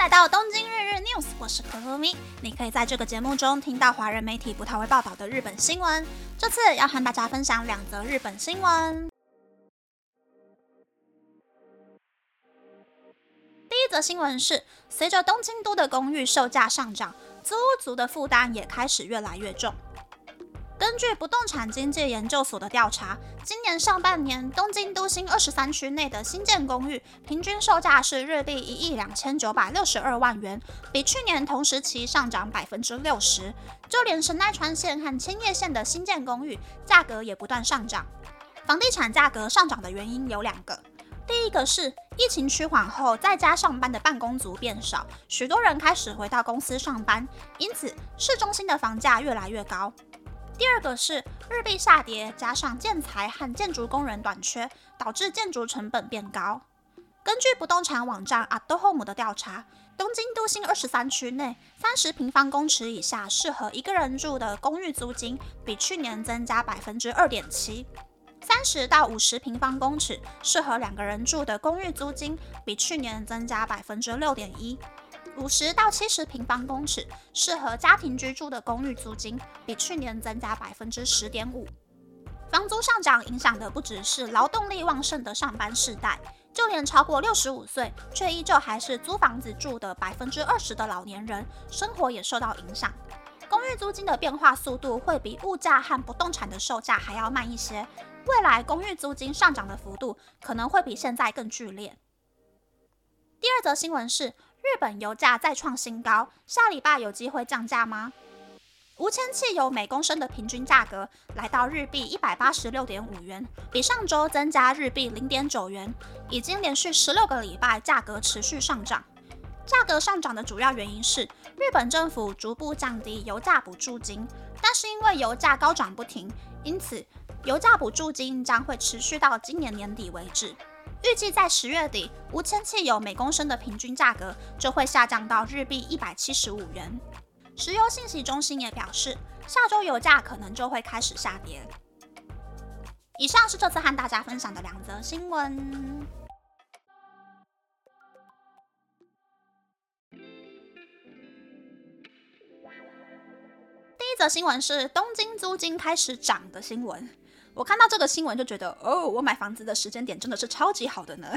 来到东京日日 news，我是可可咪。你可以在这个节目中听到华人媒体不太会报道的日本新闻。这次要和大家分享两则日本新闻。第一则新闻是，随着东京都的公寓售价上涨，租屋族的负担也开始越来越重。根据不动产经济研究所的调查，今年上半年东京都心二十三区内的新建公寓平均售价是日币一亿两千九百六十二万元，比去年同时期上涨百分之六十。就连神奈川县和千叶县的新建公寓价格也不断上涨。房地产价格上涨的原因有两个，第一个是疫情趋缓后，在家上班的办公族变少，许多人开始回到公司上班，因此市中心的房价越来越高。第二个是日币下跌，加上建材和建筑工人短缺，导致建筑成本变高。根据不动产网站 ADHome 的调查，东京都心二十三区内三十平方公尺以下适合一个人住的公寓租金，比去年增加百分之二点七；三十到五十平方公尺适合两个人住的公寓租金，比去年增加百分之六点一。五十到七十平方公尺适合家庭居住的公寓租金，比去年增加百分之十点五。房租上涨影响的不只是劳动力旺盛的上班世代，就连超过六十五岁却依旧还是租房子住的百分之二十的老年人，生活也受到影响。公寓租金的变化速度会比物价和不动产的售价还要慢一些，未来公寓租金上涨的幅度可能会比现在更剧烈。第二则新闻是。日本油价再创新高，下礼拜有机会降价吗？无铅汽油每公升的平均价格来到日币一百八十六点五元，比上周增加日币零点九元，已经连续十六个礼拜价格持续上涨。价格上涨的主要原因是日本政府逐步降低油价补助金，但是因为油价高涨不停，因此油价补助金将会持续到今年年底为止。预计在十月底，无铅汽油每公升的平均价格就会下降到日币一百七十五元。石油信息中心也表示，下周油价可能就会开始下跌。以上是这次和大家分享的两则新闻。第一则新闻是东京租金开始涨的新闻。我看到这个新闻就觉得，哦，我买房子的时间点真的是超级好的呢。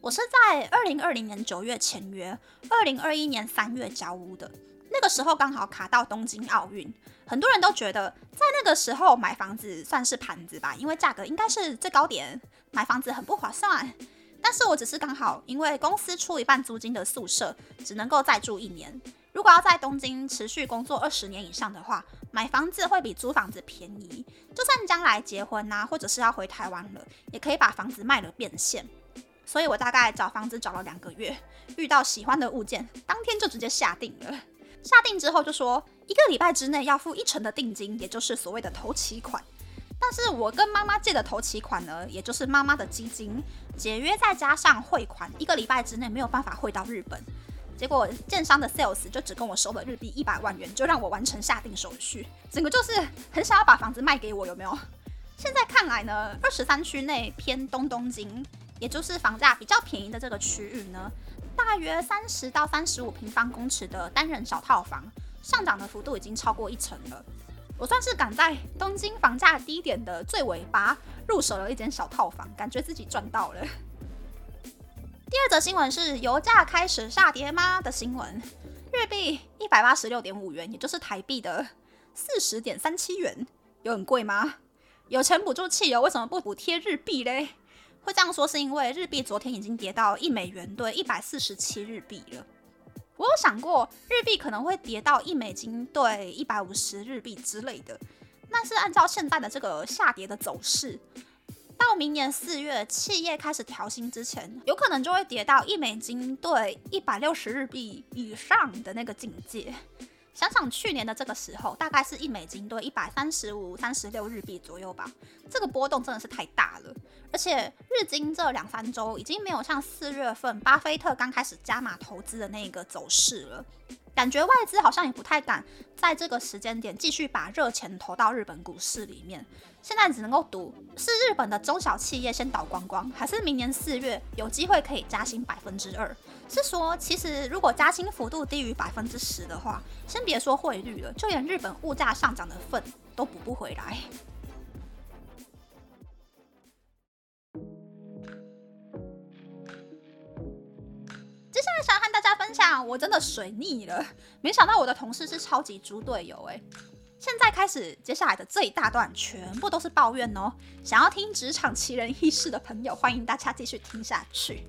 我是在二零二零年九月签约，二零二一年三月交屋的。那个时候刚好卡到东京奥运，很多人都觉得在那个时候买房子算是盘子吧，因为价格应该是最高点，买房子很不划算。但是我只是刚好因为公司出一半租金的宿舍，只能够再住一年。如果要在东京持续工作二十年以上的话，买房子会比租房子便宜。就算将来结婚呐，或者是要回台湾了，也可以把房子卖了变现。所以我大概找房子找了两个月，遇到喜欢的物件，当天就直接下定了。下定之后就说一个礼拜之内要付一成的定金，也就是所谓的头期款。但是我跟妈妈借的头期款呢，也就是妈妈的基金，解约再加上汇款，一个礼拜之内没有办法汇到日本。结果建商的 sales 就只跟我收了日币一百万元，就让我完成下定手续，整个就是很想要把房子卖给我，有没有？现在看来呢，二十三区内偏东东京，也就是房价比较便宜的这个区域呢，大约三十到三十五平方公尺的单人小套房，上涨的幅度已经超过一成了。我算是赶在东京房价低点的最尾巴入手了一间小套房，感觉自己赚到了。第二则新闻是油价开始下跌吗的新闻，日币一百八十六点五元，也就是台币的四十点三七元，有很贵吗？有钱补助汽油，为什么不补贴日币嘞？会这样说是因为日币昨天已经跌到一美元兑一百四十七日币了。我有想过日币可能会跌到一美金兑一百五十日币之类的，但是按照现在的这个下跌的走势。到明年四月，企业开始调薪之前，有可能就会跌到一美金兑一百六十日币以上的那个境界。想想去年的这个时候，大概是一美金兑一百三十五、三十六日币左右吧。这个波动真的是太大了，而且日经这两三周已经没有像四月份巴菲特刚开始加码投资的那个走势了。感觉外资好像也不太敢在这个时间点继续把热钱投到日本股市里面。现在只能够赌是日本的中小企业先倒光光，还是明年四月有机会可以加薪百分之二？是说，其实如果加薪幅度低于百分之十的话，先别说汇率了，就连日本物价上涨的份都补不回来。接下来想和分享，我真的水逆了，没想到我的同事是超级猪队友哎。现在开始，接下来的这一大段全部都是抱怨哦。想要听职场奇人异事的朋友，欢迎大家继续听下去。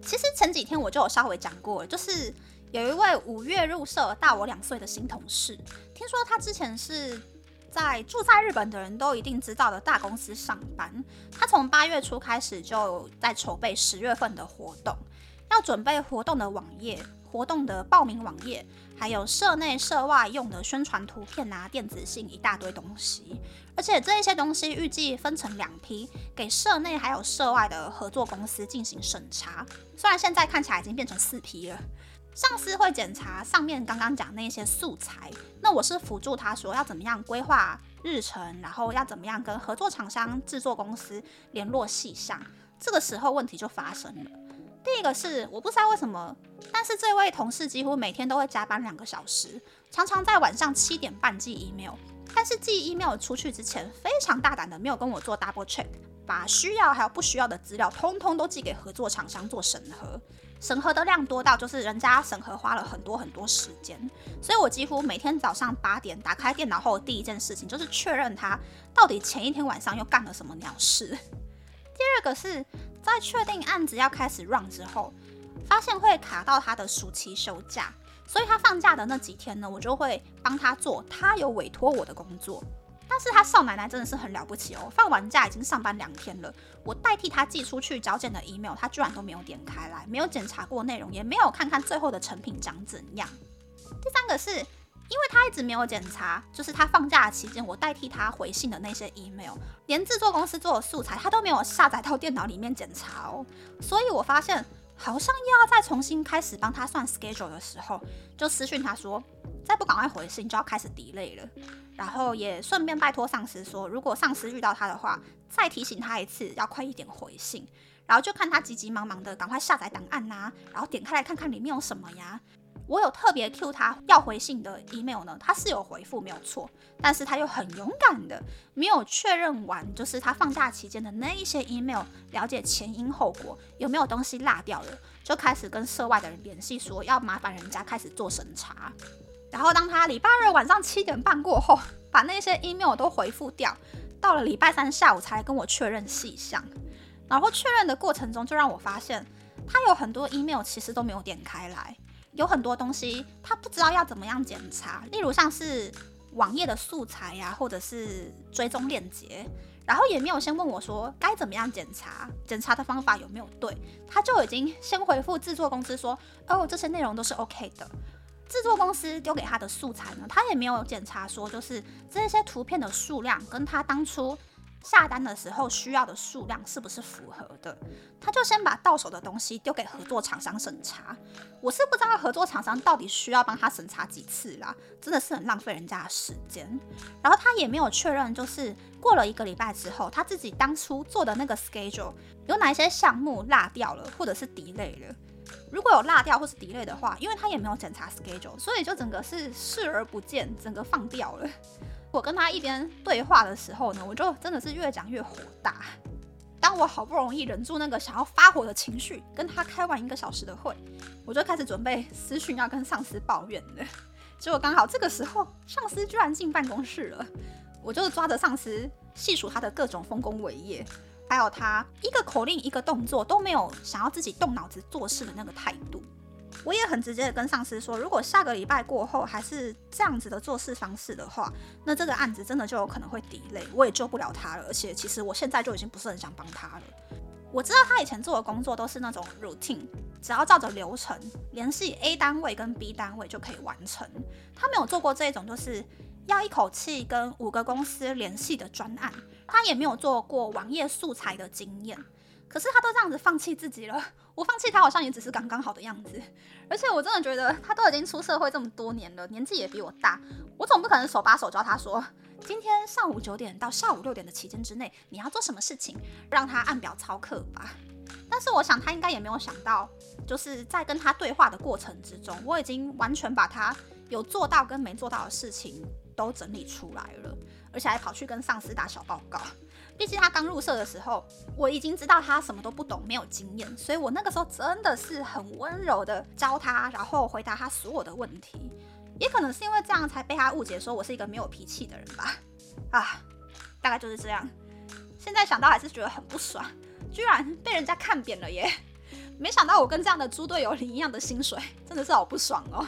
其实前几天我就有稍微讲过，就是有一位五月入社、大我两岁的新同事，听说他之前是在住在日本的人都一定知道的大公司上班。他从八月初开始就在筹备十月份的活动，要准备活动的网页。活动的报名网页，还有社内社外用的宣传图片啊、电子信一大堆东西，而且这一些东西预计分成两批，给社内还有社外的合作公司进行审查。虽然现在看起来已经变成四批了，上司会检查上面刚刚讲那些素材，那我是辅助他说要怎么样规划日程，然后要怎么样跟合作厂商、制作公司联络细项。这个时候问题就发生了。第一个是我不知道为什么，但是这位同事几乎每天都会加班两个小时，常常在晚上七点半寄 email。但是寄 email 出去之前，非常大胆的没有跟我做 double check，把需要还有不需要的资料通通都寄给合作厂商做审核。审核的量多到就是人家审核花了很多很多时间，所以我几乎每天早上八点打开电脑后第一件事情就是确认他到底前一天晚上又干了什么鸟事。第二个是。在确定案子要开始 run 之后，发现会卡到他的暑期休假，所以他放假的那几天呢，我就会帮他做他有委托我的工作。但是他少奶奶真的是很了不起哦，放完假已经上班两天了，我代替他寄出去交件的 email，他居然都没有点开来，没有检查过内容，也没有看看最后的成品长怎样。第三个是。因为他一直没有检查，就是他放假期间我代替他回信的那些 email，连制作公司做的素材他都没有下载到电脑里面检查哦，所以我发现好像又要再重新开始帮他算 schedule 的时候，就私讯他说，再不赶快回信就要开始 delay 了，然后也顺便拜托上司说，如果上司遇到他的话，再提醒他一次要快一点回信，然后就看他急急忙忙的赶快下载档案呐，然后点开来看看里面有什么呀。我有特别 Q 他要回信的 email 呢，他是有回复没有错，但是他又很勇敢的没有确认完，就是他放假期间的那一些 email，了解前因后果，有没有东西落掉了，就开始跟社外的人联系，说要麻烦人家开始做审查。然后当他礼拜二晚上七点半过后，把那些 email 都回复掉，到了礼拜三下午才跟我确认细项。然后确认的过程中，就让我发现他有很多 email 其实都没有点开来。有很多东西他不知道要怎么样检查，例如像是网页的素材呀，或者是追踪链接，然后也没有先问我说该怎么样检查，检查的方法有没有对，他就已经先回复制作公司说，哦，这些内容都是 OK 的。制作公司丢给他的素材呢，他也没有检查说，就是这些图片的数量跟他当初。下单的时候需要的数量是不是符合的？他就先把到手的东西丢给合作厂商审查。我是不知道合作厂商到底需要帮他审查几次啦，真的是很浪费人家的时间。然后他也没有确认，就是过了一个礼拜之后，他自己当初做的那个 schedule 有哪一些项目落掉了，或者是 delay 了。如果有落掉或是 delay 的话，因为他也没有检查 schedule，所以就整个是视而不见，整个放掉了。我跟他一边对话的时候呢，我就真的是越讲越火大。当我好不容易忍住那个想要发火的情绪，跟他开完一个小时的会，我就开始准备私讯要跟上司抱怨了。结果刚好这个时候，上司居然进办公室了，我就抓着上司细数他的各种丰功伟业，还有他一个口令一个动作都没有想要自己动脑子做事的那个态度。我也很直接的跟上司说，如果下个礼拜过后还是这样子的做事方式的话，那这个案子真的就有可能会底类我也救不了他了。而且其实我现在就已经不是很想帮他了。我知道他以前做的工作都是那种 routine，只要照着流程联系 A 单位跟 B 单位就可以完成。他没有做过这种就是要一口气跟五个公司联系的专案，他也没有做过网页素材的经验。可是他都这样子放弃自己了，我放弃他好像也只是刚刚好的样子。而且我真的觉得他都已经出社会这么多年了，年纪也比我大，我总不可能手把手教他说，今天上午九点到下午六点的期间之内你要做什么事情，让他按表操课吧。但是我想他应该也没有想到，就是在跟他对话的过程之中，我已经完全把他有做到跟没做到的事情都整理出来了，而且还跑去跟上司打小报告。毕竟他刚入社的时候，我已经知道他什么都不懂，没有经验，所以我那个时候真的是很温柔的教他，然后回答他所有的问题。也可能是因为这样才被他误解，说我是一个没有脾气的人吧。啊，大概就是这样。现在想到还是觉得很不爽。居然被人家看扁了耶！没想到我跟这样的猪队友领一样的薪水，真的是好不爽哦。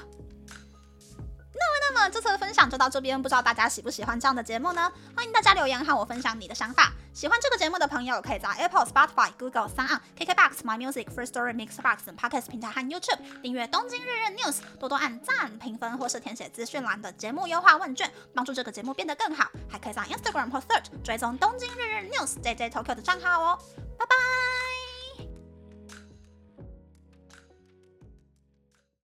那么，那么这次的分享就到这边，不知道大家喜不喜欢这样的节目呢？欢迎大家留言和我分享你的想法。喜欢这个节目的朋友，可以在 Apple、Spotify、Google、三 n KKBox、My Music、First Story、Mixbox 等 Podcast 平台和 YouTube 订阅《东京日日 News》，多多按赞、评分或是填写资讯栏的节目优化问卷，帮助这个节目变得更好。还可以在 Instagram 或 Search 追踪《东京日日 News》JJ Tokyo 的账号哦。拜拜。